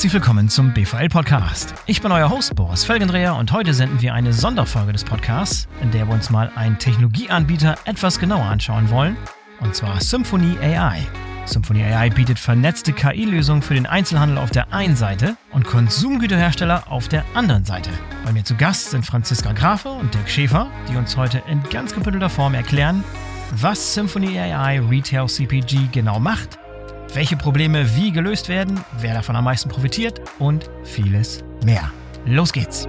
Herzlich willkommen zum BVL Podcast. Ich bin euer Host Boris Felgendreher und heute senden wir eine Sonderfolge des Podcasts, in der wir uns mal einen Technologieanbieter etwas genauer anschauen wollen, und zwar Symphony AI. Symphony AI bietet vernetzte KI-Lösungen für den Einzelhandel auf der einen Seite und Konsumgüterhersteller auf der anderen Seite. Bei mir zu Gast sind Franziska Grafe und Dirk Schäfer, die uns heute in ganz gebündelter Form erklären, was Symphony AI Retail CPG genau macht, welche Probleme wie gelöst werden, wer davon am meisten profitiert und vieles mehr. Los geht's!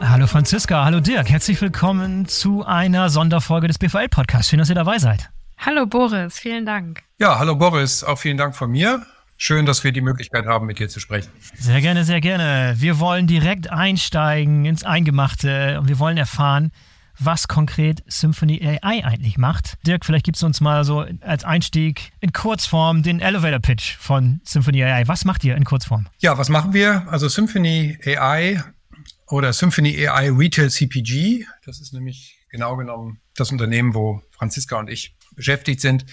Hallo Franziska, hallo Dirk, herzlich willkommen zu einer Sonderfolge des BVL-Podcasts. Schön, dass ihr dabei seid. Hallo Boris, vielen Dank. Ja, hallo Boris, auch vielen Dank von mir. Schön, dass wir die Möglichkeit haben, mit dir zu sprechen. Sehr gerne, sehr gerne. Wir wollen direkt einsteigen ins Eingemachte und wir wollen erfahren, was konkret Symphony AI eigentlich macht. Dirk, vielleicht gibst du uns mal so als Einstieg in Kurzform den Elevator Pitch von Symphony AI. Was macht ihr in Kurzform? Ja, was machen wir? Also Symphony AI oder Symphony AI Retail CPG, das ist nämlich genau genommen das Unternehmen, wo Franziska und ich beschäftigt sind,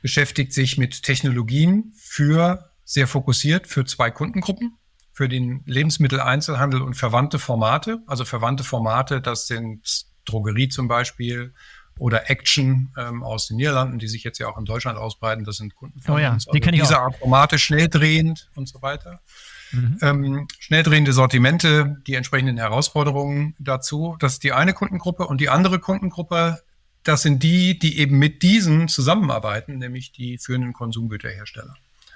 beschäftigt sich mit Technologien für sehr fokussiert für zwei Kundengruppen, für den Lebensmitteleinzelhandel und verwandte Formate. Also verwandte Formate, das sind Drogerie zum Beispiel oder Action ähm, aus den Niederlanden, die sich jetzt ja auch in Deutschland ausbreiten. Das sind Kunden von oh ja, uns. Also die kenne ich diese Art Formate schnell drehend und so weiter. Mhm. Ähm, schnell drehende Sortimente, die entsprechenden Herausforderungen dazu. Das ist die eine Kundengruppe. Und die andere Kundengruppe, das sind die, die eben mit diesen zusammenarbeiten, nämlich die führenden Konsumgüterhersteller.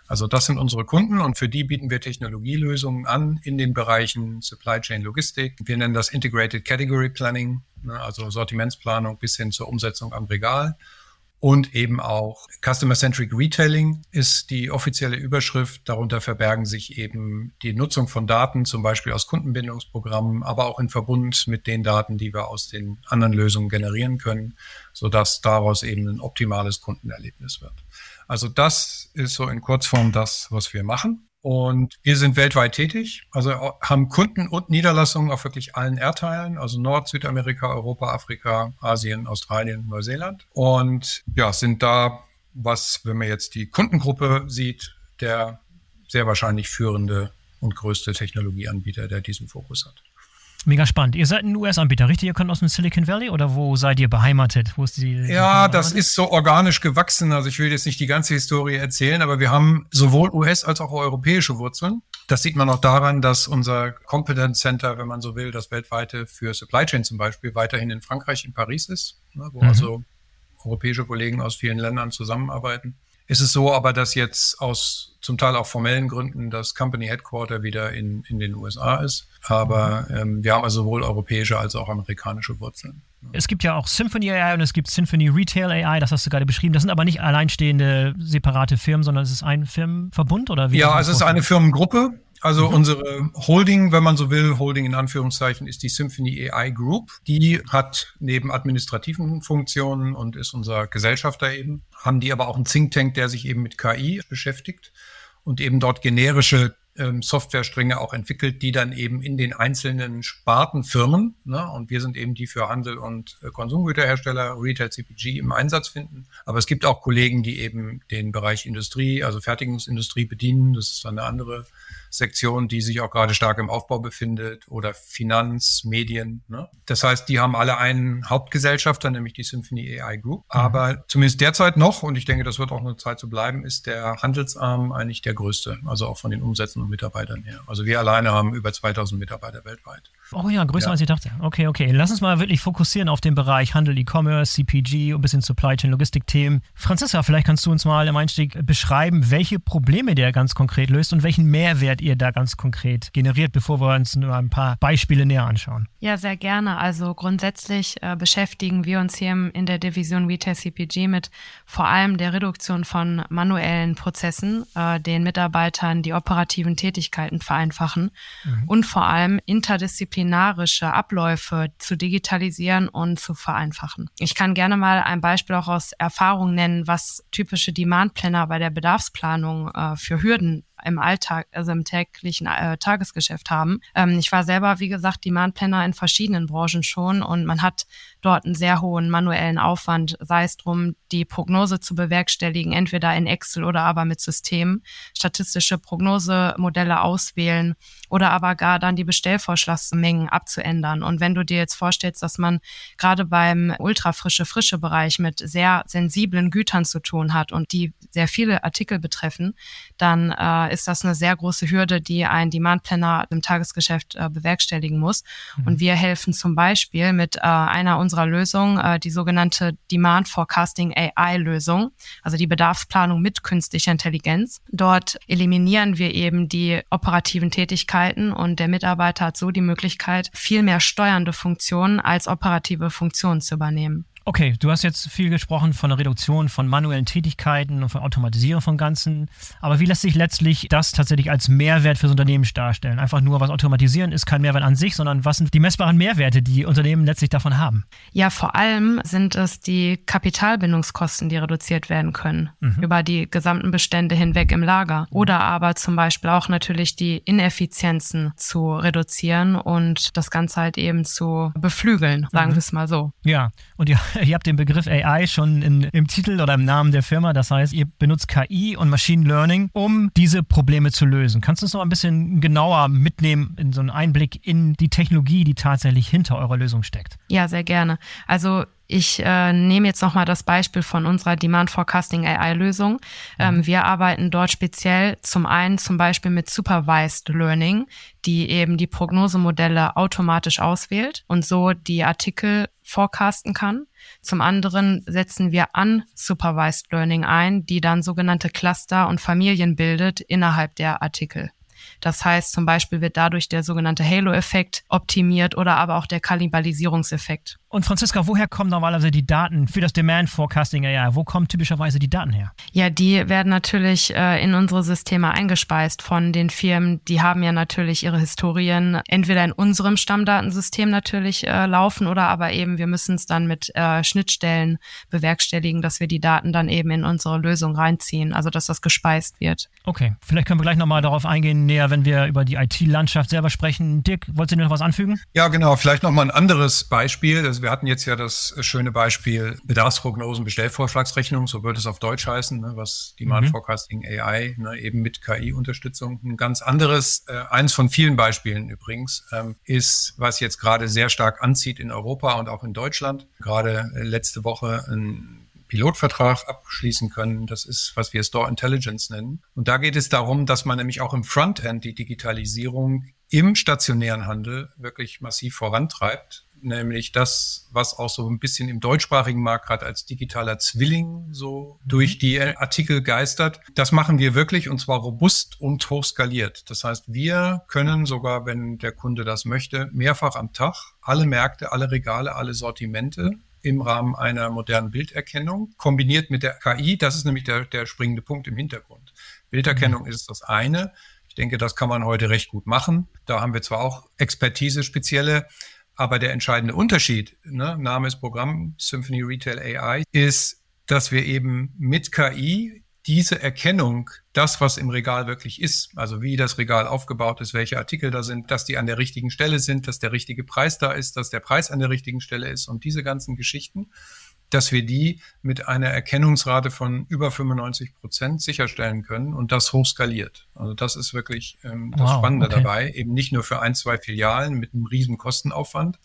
Also das sind unsere Kunden und für die bieten wir Technologielösungen an in den Bereichen Supply Chain Logistik. Wir nennen das Integrated Category Planning, ne, also Sortimentsplanung bis hin zur Umsetzung am Regal. Und eben auch Customer-Centric Retailing ist die offizielle Überschrift. Darunter verbergen sich eben die Nutzung von Daten, zum Beispiel aus Kundenbindungsprogrammen, aber auch in Verbund mit den Daten, die wir aus den anderen Lösungen generieren können, sodass daraus eben ein optimales Kundenerlebnis wird. Also das ist so in Kurzform das, was wir machen. Und wir sind weltweit tätig, also haben Kunden und Niederlassungen auf wirklich allen Erdteilen, also Nord, Südamerika, Europa, Afrika, Asien, Australien, Neuseeland. Und ja, sind da, was, wenn man jetzt die Kundengruppe sieht, der sehr wahrscheinlich führende und größte Technologieanbieter, der diesen Fokus hat. Mega spannend. Ihr seid ein US-Anbieter, richtig? Ihr kommt aus dem Silicon Valley oder wo seid ihr beheimatet? Wo ist die? Ja, das ist so organisch gewachsen. Also ich will jetzt nicht die ganze Historie erzählen, aber wir haben sowohl US- als auch europäische Wurzeln. Das sieht man auch daran, dass unser Competence Center, wenn man so will, das weltweite für Supply Chain zum Beispiel, weiterhin in Frankreich, in Paris ist, ne, wo mhm. also europäische Kollegen aus vielen Ländern zusammenarbeiten. Ist es so aber, dass jetzt aus zum Teil auch formellen Gründen das Company Headquarter wieder in, in den USA ist. Aber ähm, wir haben also sowohl europäische als auch amerikanische Wurzeln. Es gibt ja auch Symphony AI und es gibt Symphony Retail AI, das hast du gerade beschrieben. Das sind aber nicht alleinstehende separate Firmen, sondern es ist ein Firmenverbund oder wie? Ja, es ist eine Firmengruppe. Also mhm. unsere Holding, wenn man so will, Holding in Anführungszeichen, ist die Symphony AI Group. Die hat neben administrativen Funktionen und ist unser Gesellschafter eben, haben die aber auch einen Think Tank, der sich eben mit KI beschäftigt und eben dort generische ähm, Softwarestränge auch entwickelt, die dann eben in den einzelnen Spartenfirmen, ne, und wir sind eben die für Handel und äh, Konsumgüterhersteller, Retail CPG im Einsatz finden. Aber es gibt auch Kollegen, die eben den Bereich Industrie, also Fertigungsindustrie bedienen. Das ist dann eine andere Sektion, die sich auch gerade stark im Aufbau befindet oder Finanz, Medien. Ne? Das heißt, die haben alle einen Hauptgesellschafter, nämlich die Symphony AI Group. Mhm. Aber zumindest derzeit noch, und ich denke, das wird auch eine Zeit so bleiben, ist der Handelsarm eigentlich der größte, also auch von den Umsätzen und Mitarbeitern her. Also wir alleine haben über 2000 Mitarbeiter weltweit. Oh ja, größer ja. als ich dachte. Okay, okay. Lass uns mal wirklich fokussieren auf den Bereich Handel, E-Commerce, CPG und ein bisschen Supply Chain, Logistik-Themen. Franziska, vielleicht kannst du uns mal im Einstieg beschreiben, welche Probleme der ganz konkret löst und welchen Mehrwert ihr da ganz konkret generiert, bevor wir uns nur ein paar Beispiele näher anschauen. Ja, sehr gerne. Also grundsätzlich äh, beschäftigen wir uns hier in der Division Retail CPG mit vor allem der Reduktion von manuellen Prozessen, äh, den Mitarbeitern die operativen Tätigkeiten vereinfachen mhm. und vor allem interdisziplinär disziplinarische Abläufe zu digitalisieren und zu vereinfachen. Ich kann gerne mal ein Beispiel auch aus Erfahrung nennen, was typische Demand-Planner bei der Bedarfsplanung äh, für Hürden im Alltag, also im täglichen äh, Tagesgeschäft haben. Ähm, ich war selber, wie gesagt, Demand Planner in verschiedenen Branchen schon und man hat dort einen sehr hohen manuellen Aufwand, sei es drum, die Prognose zu bewerkstelligen, entweder in Excel oder aber mit Systemen, statistische Prognosemodelle auswählen oder aber gar dann die Bestellvorschlagsmengen abzuändern. Und wenn du dir jetzt vorstellst, dass man gerade beim ultrafrische, frische Bereich mit sehr sensiblen Gütern zu tun hat und die sehr viele Artikel betreffen, dann äh, ist das eine sehr große Hürde, die ein Demand Planner im Tagesgeschäft äh, bewerkstelligen muss. Mhm. Und wir helfen zum Beispiel mit äh, einer unserer Lösungen, äh, die sogenannte Demand Forecasting AI Lösung, also die Bedarfsplanung mit künstlicher Intelligenz. Dort eliminieren wir eben die operativen Tätigkeiten und der Mitarbeiter hat so die Möglichkeit, viel mehr steuernde Funktionen als operative Funktionen zu übernehmen. Okay, du hast jetzt viel gesprochen von der Reduktion von manuellen Tätigkeiten und von Automatisierung von Ganzen. Aber wie lässt sich letztlich das tatsächlich als Mehrwert fürs Unternehmen darstellen? Einfach nur was automatisieren ist kein Mehrwert an sich, sondern was sind die messbaren Mehrwerte, die Unternehmen letztlich davon haben? Ja, vor allem sind es die Kapitalbindungskosten, die reduziert werden können mhm. über die gesamten Bestände hinweg im Lager. Oder aber zum Beispiel auch natürlich die Ineffizienzen zu reduzieren und das Ganze halt eben zu beflügeln, sagen mhm. wir es mal so. Ja, und ja ihr habt den Begriff AI schon in, im Titel oder im Namen der Firma. Das heißt, ihr benutzt KI und Machine Learning, um diese Probleme zu lösen. Kannst du uns noch ein bisschen genauer mitnehmen in so einen Einblick in die Technologie, die tatsächlich hinter eurer Lösung steckt? Ja, sehr gerne. Also ich äh, nehme jetzt nochmal das Beispiel von unserer Demand Forecasting AI-Lösung. Ähm, mhm. wir arbeiten dort speziell zum einen zum Beispiel mit Supervised Learning, die eben die Prognosemodelle automatisch auswählt und so die Artikel forecasten kann. Zum anderen setzen wir Unsupervised Learning ein, die dann sogenannte Cluster und Familien bildet innerhalb der Artikel. Das heißt, zum Beispiel wird dadurch der sogenannte Halo-Effekt optimiert oder aber auch der Kannibalisierungseffekt. Und Franziska, woher kommen normalerweise die Daten für das Demand Forecasting AI? Wo kommen typischerweise die Daten her? Ja, die werden natürlich äh, in unsere Systeme eingespeist von den Firmen. Die haben ja natürlich ihre Historien entweder in unserem Stammdatensystem natürlich äh, laufen oder aber eben wir müssen es dann mit äh, Schnittstellen bewerkstelligen, dass wir die Daten dann eben in unsere Lösung reinziehen, also dass das gespeist wird. Okay, vielleicht können wir gleich nochmal darauf eingehen, näher, wenn wir über die IT-Landschaft selber sprechen. Dirk, wolltest du noch was anfügen? Ja, genau. Vielleicht nochmal ein anderes Beispiel. Also wir hatten jetzt ja das schöne Beispiel Bedarfsprognosen, Bestellvorschlagsrechnung, so würde es auf Deutsch heißen, ne, was Demand mhm. Forecasting AI, ne, eben mit KI-Unterstützung. Ein ganz anderes, äh, eins von vielen Beispielen übrigens, ähm, ist, was jetzt gerade sehr stark anzieht in Europa und auch in Deutschland. Gerade äh, letzte Woche ein Pilotvertrag abschließen können. Das ist, was wir Store Intelligence nennen. Und da geht es darum, dass man nämlich auch im Frontend die Digitalisierung im stationären Handel wirklich massiv vorantreibt nämlich das, was auch so ein bisschen im deutschsprachigen Markt gerade als digitaler Zwilling so mhm. durch die Artikel geistert. Das machen wir wirklich und zwar robust und hochskaliert. Das heißt, wir können sogar, wenn der Kunde das möchte, mehrfach am Tag alle Märkte, alle Regale, alle Sortimente im Rahmen einer modernen Bilderkennung, kombiniert mit der KI. Das ist nämlich der, der springende Punkt im Hintergrund. Bilderkennung mhm. ist das eine. Ich denke, das kann man heute recht gut machen. Da haben wir zwar auch Expertise spezielle, aber der entscheidende Unterschied, ne, Name ist Programm, Symphony Retail AI, ist, dass wir eben mit KI diese Erkennung, das, was im Regal wirklich ist, also wie das Regal aufgebaut ist, welche Artikel da sind, dass die an der richtigen Stelle sind, dass der richtige Preis da ist, dass der Preis an der richtigen Stelle ist und diese ganzen Geschichten, dass wir die mit einer Erkennungsrate von über 95 Prozent sicherstellen können und das hochskaliert. Also das ist wirklich ähm, das wow, Spannende okay. dabei, eben nicht nur für ein, zwei Filialen mit einem riesen Kostenaufwand,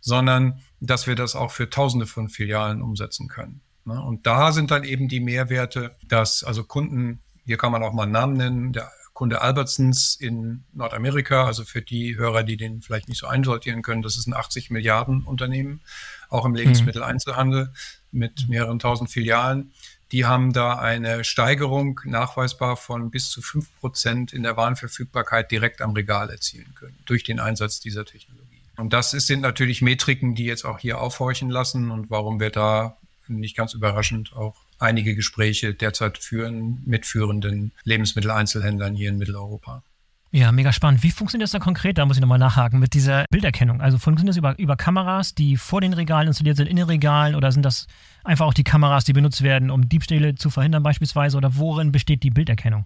sondern dass wir das auch für Tausende von Filialen umsetzen können. Ne? Und da sind dann eben die Mehrwerte, dass also Kunden, hier kann man auch mal einen Namen nennen, der Kunde Albertsons in Nordamerika, also für die Hörer, die den vielleicht nicht so einsortieren können, das ist ein 80 Milliarden Unternehmen, auch im Lebensmitteleinzelhandel mit mehreren tausend Filialen. Die haben da eine Steigerung nachweisbar von bis zu fünf Prozent in der Warenverfügbarkeit direkt am Regal erzielen können durch den Einsatz dieser Technologie. Und das sind natürlich Metriken, die jetzt auch hier aufhorchen lassen und warum wir da nicht ganz überraschend auch einige Gespräche derzeit führen mit führenden Lebensmitteleinzelhändlern hier in Mitteleuropa. Ja, mega spannend. Wie funktioniert das dann konkret? Da muss ich nochmal nachhaken mit dieser Bilderkennung. Also funktioniert das über, über Kameras, die vor den Regalen installiert sind, in den Regalen oder sind das einfach auch die Kameras, die benutzt werden, um Diebstähle zu verhindern beispielsweise? Oder worin besteht die Bilderkennung?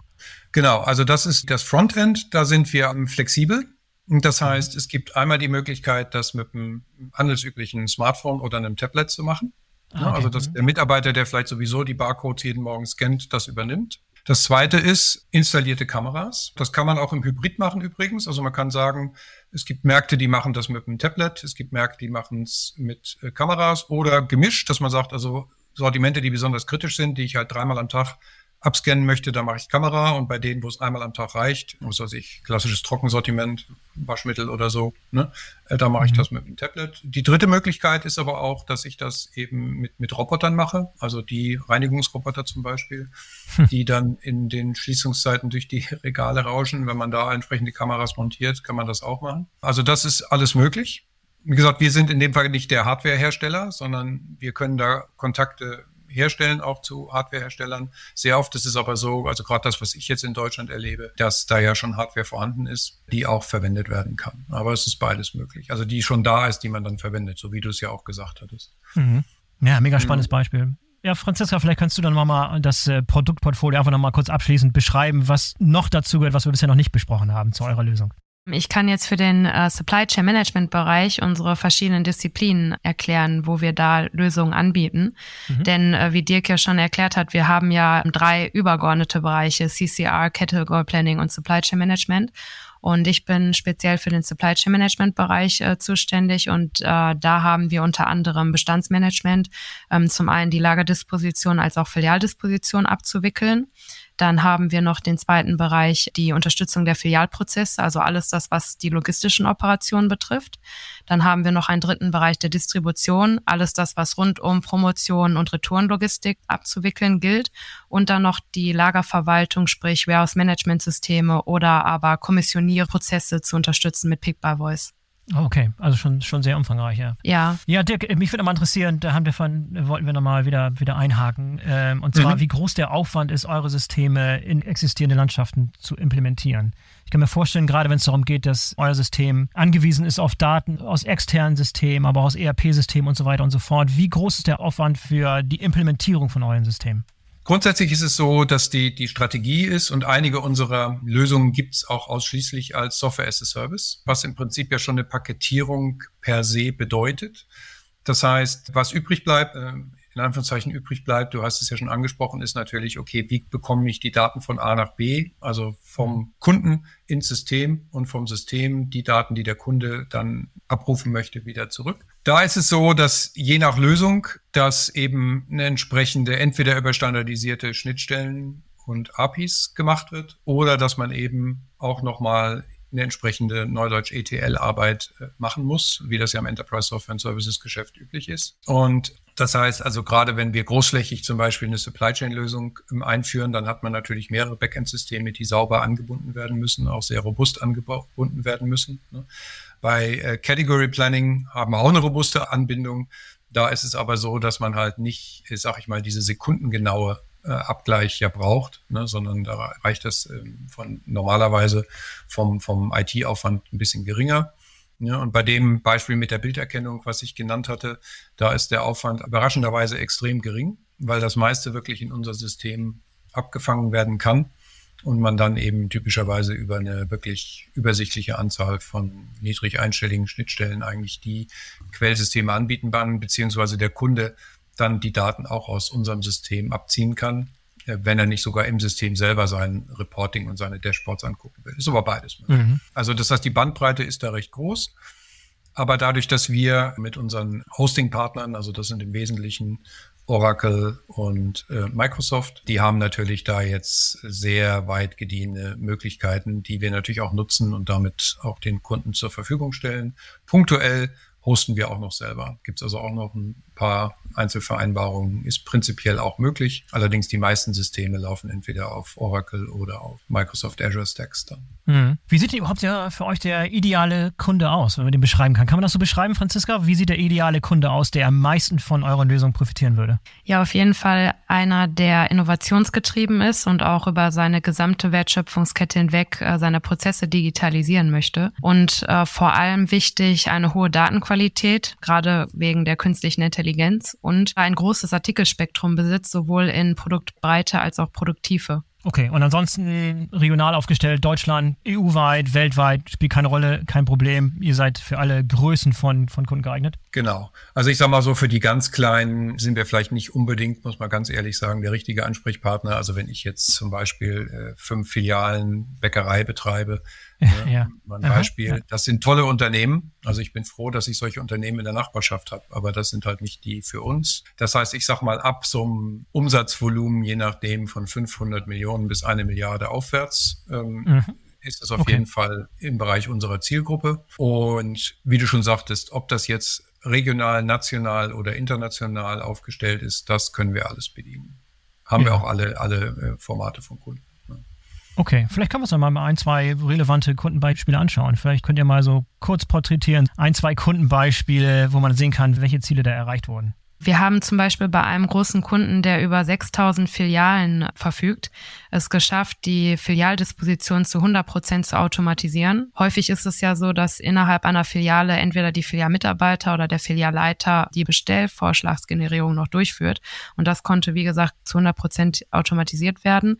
Genau, also das ist das Frontend. Da sind wir flexibel. Das heißt, es gibt einmal die Möglichkeit, das mit einem handelsüblichen Smartphone oder einem Tablet zu machen. Ah, okay. Also dass mhm. der Mitarbeiter, der vielleicht sowieso die Barcodes jeden Morgen scannt, das übernimmt. Das zweite ist installierte Kameras. Das kann man auch im Hybrid machen übrigens. Also man kann sagen, es gibt Märkte, die machen das mit einem Tablet, es gibt Märkte, die machen es mit äh, Kameras oder gemischt, dass man sagt, also Sortimente, die besonders kritisch sind, die ich halt dreimal am Tag abscannen möchte, da mache ich Kamera und bei denen, wo es einmal am Tag reicht, was weiß ich, klassisches Trockensortiment, Waschmittel oder so, ne, äh, da mache ich mhm. das mit dem Tablet. Die dritte Möglichkeit ist aber auch, dass ich das eben mit, mit Robotern mache, also die Reinigungsroboter zum Beispiel, hm. die dann in den Schließungszeiten durch die Regale rauschen. Wenn man da entsprechende Kameras montiert, kann man das auch machen. Also das ist alles möglich. Wie gesagt, wir sind in dem Fall nicht der Hardwarehersteller, sondern wir können da Kontakte herstellen, auch zu Hardwareherstellern. Sehr oft ist es aber so, also gerade das, was ich jetzt in Deutschland erlebe, dass da ja schon Hardware vorhanden ist, die auch verwendet werden kann. Aber es ist beides möglich. Also die schon da ist, die man dann verwendet, so wie du es ja auch gesagt hattest. Mhm. Ja, mega spannendes mhm. Beispiel. Ja, Franziska, vielleicht kannst du dann mal das äh, Produktportfolio einfach nochmal kurz abschließend beschreiben, was noch dazu gehört, was wir bisher noch nicht besprochen haben zu eurer Lösung. Ich kann jetzt für den äh, Supply Chain Management Bereich unsere verschiedenen Disziplinen erklären, wo wir da Lösungen anbieten. Mhm. Denn äh, wie Dirk ja schon erklärt hat, wir haben ja drei übergeordnete Bereiche, CCR, Category Planning und Supply Chain Management. Und ich bin speziell für den Supply Chain Management Bereich äh, zuständig und äh, da haben wir unter anderem Bestandsmanagement, ähm, zum einen die Lagerdisposition als auch Filialdisposition abzuwickeln. Dann haben wir noch den zweiten Bereich, die Unterstützung der Filialprozesse, also alles das, was die logistischen Operationen betrifft. Dann haben wir noch einen dritten Bereich der Distribution, alles das, was rund um Promotion und Retourenlogistik abzuwickeln gilt. Und dann noch die Lagerverwaltung, sprich Warehouse-Management-Systeme oder aber Kommissionierprozesse zu unterstützen mit Pick by Voice. Okay, also schon, schon sehr umfangreich, ja. Ja. Ja, Dirk, mich würde mal interessieren, da haben wir von, wollten wir nochmal wieder, wieder einhaken. Ähm, und zwar, mhm. wie groß der Aufwand ist, eure Systeme in existierende Landschaften zu implementieren. Ich kann mir vorstellen, gerade wenn es darum geht, dass euer System angewiesen ist auf Daten aus externen Systemen, aber aus ERP-Systemen und so weiter und so fort. Wie groß ist der Aufwand für die Implementierung von euren Systemen? Grundsätzlich ist es so, dass die, die Strategie ist und einige unserer Lösungen gibt es auch ausschließlich als Software as a Service, was im Prinzip ja schon eine Paketierung per se bedeutet. Das heißt, was übrig bleibt, äh, in Anführungszeichen übrig bleibt, du hast es ja schon angesprochen, ist natürlich, okay, wie bekomme ich die Daten von A nach B, also vom Kunden ins System und vom System die Daten, die der Kunde dann abrufen möchte, wieder zurück. Da ist es so, dass je nach Lösung, dass eben eine entsprechende, entweder über standardisierte Schnittstellen und APIs gemacht wird oder dass man eben auch nochmal eine entsprechende Neudeutsch ETL-Arbeit äh, machen muss, wie das ja im Enterprise Software and Services Geschäft üblich ist. Und das heißt also, gerade wenn wir großflächig zum Beispiel eine Supply Chain Lösung ähm, einführen, dann hat man natürlich mehrere Backend-Systeme, die sauber angebunden werden müssen, auch sehr robust angebunden werden müssen. Ne? Bei äh, Category Planning haben wir auch eine robuste Anbindung. Da ist es aber so, dass man halt nicht, sag ich mal, diese sekundengenaue äh, Abgleich ja braucht, ne, sondern da reicht das ähm, von normalerweise vom, vom IT-Aufwand ein bisschen geringer. Ja, und bei dem Beispiel mit der Bilderkennung, was ich genannt hatte, da ist der Aufwand überraschenderweise extrem gering, weil das meiste wirklich in unser System abgefangen werden kann und man dann eben typischerweise über eine wirklich übersichtliche Anzahl von niedrig einstelligen Schnittstellen eigentlich die Quellsysteme anbieten kann, beziehungsweise der Kunde dann die Daten auch aus unserem System abziehen kann, äh, wenn er nicht sogar im System selber sein Reporting und seine Dashboards angucken will. Ist aber beides. Mhm. Also das heißt, die Bandbreite ist da recht groß. Aber dadurch, dass wir mit unseren Hosting-Partnern, also das sind im Wesentlichen Oracle und äh, Microsoft, die haben natürlich da jetzt sehr weit gediehene Möglichkeiten, die wir natürlich auch nutzen und damit auch den Kunden zur Verfügung stellen. Punktuell hosten wir auch noch selber. Gibt es also auch noch ein paar Einzelvereinbarungen, ist prinzipiell auch möglich. Allerdings die meisten Systeme laufen entweder auf Oracle oder auf Microsoft Azure Stacks dann. Mhm. Wie sieht überhaupt der, für euch der ideale Kunde aus, wenn man den beschreiben kann? Kann man das so beschreiben, Franziska? Wie sieht der ideale Kunde aus, der am meisten von eurer Lösung profitieren würde? Ja, auf jeden Fall einer, der innovationsgetrieben ist und auch über seine gesamte Wertschöpfungskette hinweg äh, seine Prozesse digitalisieren möchte. Und äh, vor allem wichtig eine hohe Datenqualität, gerade wegen der künstlichen Intelligenz und ein großes Artikelspektrum besitzt, sowohl in Produktbreite als auch Produktive. Okay, und ansonsten regional aufgestellt, Deutschland, EU-weit, weltweit, spielt keine Rolle, kein Problem. Ihr seid für alle Größen von, von Kunden geeignet? Genau. Also ich sag mal so, für die ganz Kleinen sind wir vielleicht nicht unbedingt, muss man ganz ehrlich sagen, der richtige Ansprechpartner. Also wenn ich jetzt zum Beispiel äh, fünf Filialen Bäckerei betreibe, ja, ja. Ein Beispiel. Ja. Das sind tolle Unternehmen. Also ich bin froh, dass ich solche Unternehmen in der Nachbarschaft habe, aber das sind halt nicht die für uns. Das heißt, ich sag mal ab so einem Umsatzvolumen, je nachdem von 500 Millionen bis eine Milliarde aufwärts, ähm, mhm. ist das auf okay. jeden Fall im Bereich unserer Zielgruppe. Und wie du schon sagtest, ob das jetzt regional, national oder international aufgestellt ist, das können wir alles bedienen. Haben wir auch alle, alle äh, Formate von Kunden. Okay, vielleicht können wir uns dann mal ein, zwei relevante Kundenbeispiele anschauen. Vielleicht könnt ihr mal so kurz porträtieren, ein, zwei Kundenbeispiele, wo man sehen kann, welche Ziele da erreicht wurden. Wir haben zum Beispiel bei einem großen Kunden, der über 6000 Filialen verfügt, es geschafft, die Filialdisposition zu 100 Prozent zu automatisieren. Häufig ist es ja so, dass innerhalb einer Filiale entweder die Filialmitarbeiter oder der Filialleiter die Bestellvorschlagsgenerierung noch durchführt. Und das konnte, wie gesagt, zu 100 Prozent automatisiert werden.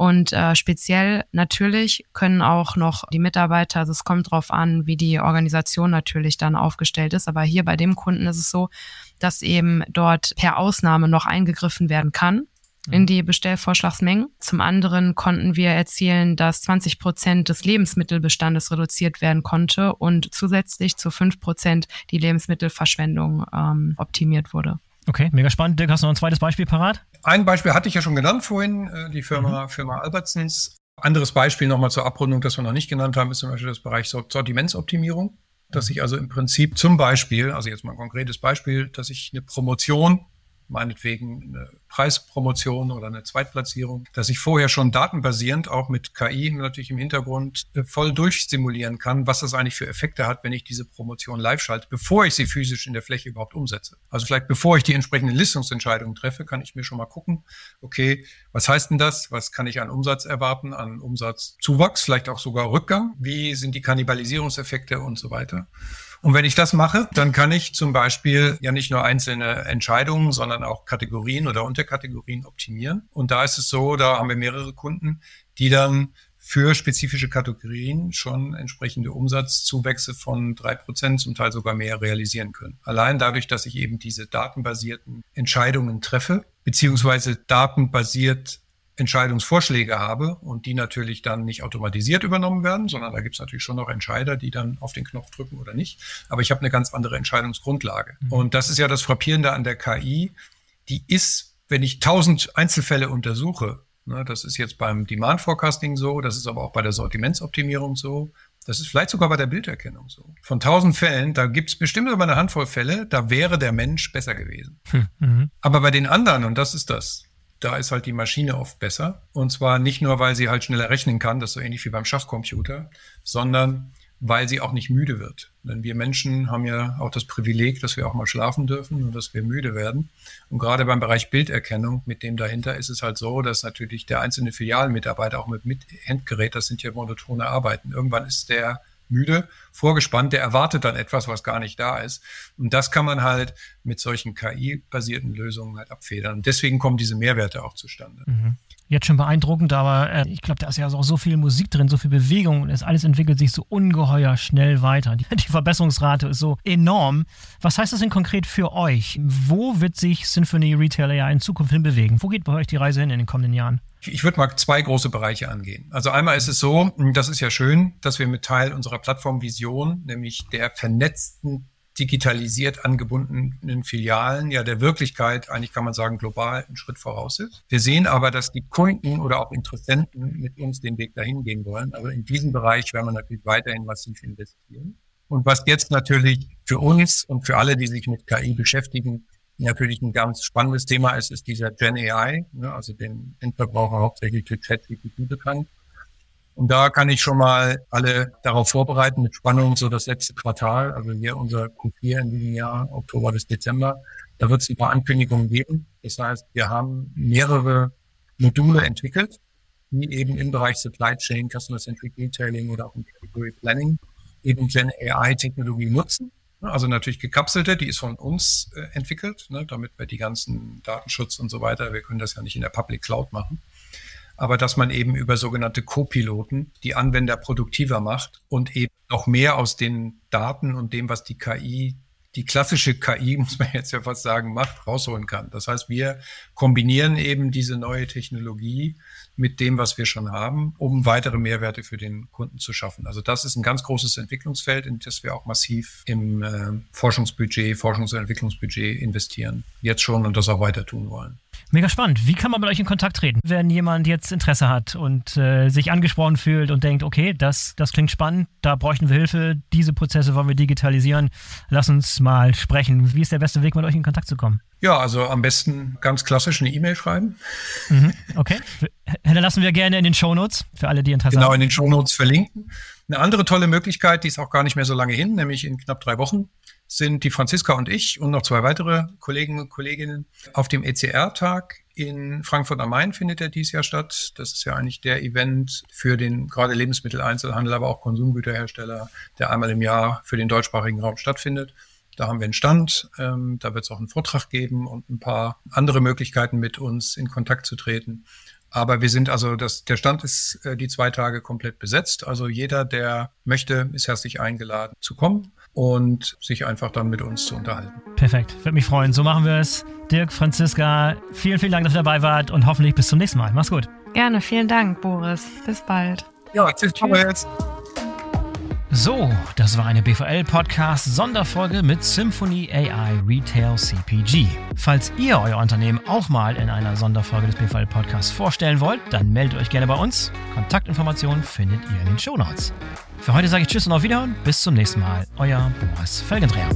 Und äh, speziell natürlich können auch noch die Mitarbeiter, also es kommt drauf an, wie die Organisation natürlich dann aufgestellt ist. Aber hier bei dem Kunden ist es so, dass eben dort per Ausnahme noch eingegriffen werden kann in die Bestellvorschlagsmengen. Zum anderen konnten wir erzielen, dass 20 Prozent des Lebensmittelbestandes reduziert werden konnte und zusätzlich zu 5 Prozent die Lebensmittelverschwendung ähm, optimiert wurde. Okay, mega spannend. Dirk, hast du noch ein zweites Beispiel parat? Ein Beispiel hatte ich ja schon genannt vorhin, äh, die Firma, mhm. Firma Albertsons. Anderes Beispiel nochmal zur Abrundung, das wir noch nicht genannt haben, ist zum Beispiel das Bereich Sortimentsoptimierung. Dass ich also im Prinzip zum Beispiel, also jetzt mal ein konkretes Beispiel, dass ich eine Promotion meinetwegen eine Preispromotion oder eine Zweitplatzierung, dass ich vorher schon datenbasierend auch mit KI natürlich im Hintergrund äh, voll durchsimulieren kann, was das eigentlich für Effekte hat, wenn ich diese Promotion live schalte, bevor ich sie physisch in der Fläche überhaupt umsetze. Also vielleicht bevor ich die entsprechenden Listungsentscheidungen treffe, kann ich mir schon mal gucken, okay, was heißt denn das? Was kann ich an Umsatz erwarten, an Umsatzzuwachs, vielleicht auch sogar Rückgang? Wie sind die Kannibalisierungseffekte und so weiter? Und wenn ich das mache, dann kann ich zum Beispiel ja nicht nur einzelne Entscheidungen, sondern auch Kategorien oder Unterkategorien optimieren. Und da ist es so, da haben wir mehrere Kunden, die dann für spezifische Kategorien schon entsprechende Umsatzzuwächse von drei Prozent, zum Teil sogar mehr realisieren können. Allein dadurch, dass ich eben diese datenbasierten Entscheidungen treffe, beziehungsweise datenbasiert Entscheidungsvorschläge habe und die natürlich dann nicht automatisiert übernommen werden, sondern da gibt es natürlich schon noch Entscheider, die dann auf den Knopf drücken oder nicht. Aber ich habe eine ganz andere Entscheidungsgrundlage. Mhm. Und das ist ja das Frappierende an der KI. Die ist, wenn ich tausend Einzelfälle untersuche, ne, das ist jetzt beim Demand Forecasting so, das ist aber auch bei der Sortimentsoptimierung so, das ist vielleicht sogar bei der Bilderkennung so. Von tausend Fällen, da gibt es bestimmt aber eine Handvoll Fälle, da wäre der Mensch besser gewesen. Hm, mhm. Aber bei den anderen, und das ist das, da ist halt die Maschine oft besser. Und zwar nicht nur, weil sie halt schneller rechnen kann, das ist so ähnlich wie beim Schachcomputer, sondern weil sie auch nicht müde wird. Denn wir Menschen haben ja auch das Privileg, dass wir auch mal schlafen dürfen und dass wir müde werden. Und gerade beim Bereich Bilderkennung mit dem dahinter ist es halt so, dass natürlich der einzelne Filialmitarbeiter auch mit, mit Handgerät, das sind ja monotone Arbeiten. Irgendwann ist der müde, vorgespannt, der erwartet dann etwas, was gar nicht da ist. Und das kann man halt mit solchen KI-basierten Lösungen halt abfedern. Und deswegen kommen diese Mehrwerte auch zustande. Mhm jetzt schon beeindruckend, aber äh, ich glaube, da ist ja auch so viel Musik drin, so viel Bewegung und es alles entwickelt sich so ungeheuer schnell weiter. Die, die, Verbesserungsrate ist so enorm. Was heißt das denn konkret für euch? Wo wird sich Symphony Retail ja in Zukunft hinbewegen? Wo geht bei euch die Reise hin in den kommenden Jahren? Ich würde mal zwei große Bereiche angehen. Also einmal ist es so, das ist ja schön, dass wir mit Teil unserer Plattformvision, nämlich der vernetzten digitalisiert angebundenen Filialen ja der Wirklichkeit, eigentlich kann man sagen, global einen Schritt voraus ist. Wir sehen aber, dass die Kunden oder auch Interessenten mit uns den Weg dahin gehen wollen. Also in diesem Bereich werden wir natürlich weiterhin massiv investieren. Und was jetzt natürlich für uns und für alle, die sich mit KI beschäftigen, natürlich ein ganz spannendes Thema ist, ist dieser Gen AI, ne, also den Endverbraucher hauptsächlich für ChatGPT bekannt. Und da kann ich schon mal alle darauf vorbereiten mit Spannung, so das letzte Quartal, also hier unser Q4 in diesem Jahr, Oktober bis Dezember, da wird es ein paar Ankündigungen geben. Das heißt, wir haben mehrere Module entwickelt, die eben im Bereich Supply Chain, Customer Centric Retailing oder auch im Category Planning eben Gen AI Technologie nutzen. Also natürlich gekapselte, die ist von uns äh, entwickelt, ne, damit wir die ganzen Datenschutz und so weiter, wir können das ja nicht in der Public Cloud machen aber dass man eben über sogenannte Co-Piloten die Anwender produktiver macht und eben noch mehr aus den Daten und dem, was die KI, die klassische KI, muss man jetzt ja fast sagen, macht, rausholen kann. Das heißt, wir kombinieren eben diese neue Technologie mit dem, was wir schon haben, um weitere Mehrwerte für den Kunden zu schaffen. Also das ist ein ganz großes Entwicklungsfeld, in das wir auch massiv im äh, Forschungsbudget, Forschungs- und Entwicklungsbudget investieren. Jetzt schon und das auch weiter tun wollen. Mega spannend. Wie kann man mit euch in Kontakt treten, wenn jemand jetzt Interesse hat und äh, sich angesprochen fühlt und denkt, okay, das, das klingt spannend, da bräuchten wir Hilfe, diese Prozesse wollen wir digitalisieren. Lass uns mal sprechen. Wie ist der beste Weg, mit euch in Kontakt zu kommen? Ja, also am besten ganz klassisch eine E-Mail schreiben. Mhm, okay. Hinterlassen wir gerne in den Shownotes für alle, die Interesse genau, haben. Genau, in den Shownotes verlinken. Eine andere tolle Möglichkeit, die ist auch gar nicht mehr so lange hin, nämlich in knapp drei Wochen, sind die Franziska und ich und noch zwei weitere Kollegen und Kolleginnen auf dem ECR-Tag in Frankfurt am Main findet er dieses Jahr statt. Das ist ja eigentlich der Event für den gerade Lebensmitteleinzelhandel, aber auch Konsumgüterhersteller, der einmal im Jahr für den deutschsprachigen Raum stattfindet. Da haben wir einen Stand, ähm, da wird es auch einen Vortrag geben und ein paar andere Möglichkeiten mit uns in Kontakt zu treten. Aber wir sind also, das, der Stand ist äh, die zwei Tage komplett besetzt. Also jeder, der möchte, ist herzlich eingeladen zu kommen und sich einfach dann mit uns zu unterhalten. Perfekt, würde mich freuen. So machen wir es. Dirk, Franziska, vielen, vielen Dank, dass ihr dabei wart und hoffentlich bis zum nächsten Mal. Mach's gut. Gerne, vielen Dank, Boris. Bis bald. Ja, tschüss. tschüss. So, das war eine BVL-Podcast-Sonderfolge mit Symphony AI Retail CPG. Falls ihr euer Unternehmen auch mal in einer Sonderfolge des BVL-Podcasts vorstellen wollt, dann meldet euch gerne bei uns. Kontaktinformationen findet ihr in den Shownotes. Für heute sage ich Tschüss und auf Wiederhören. Bis zum nächsten Mal. Euer Boris Felgendreher.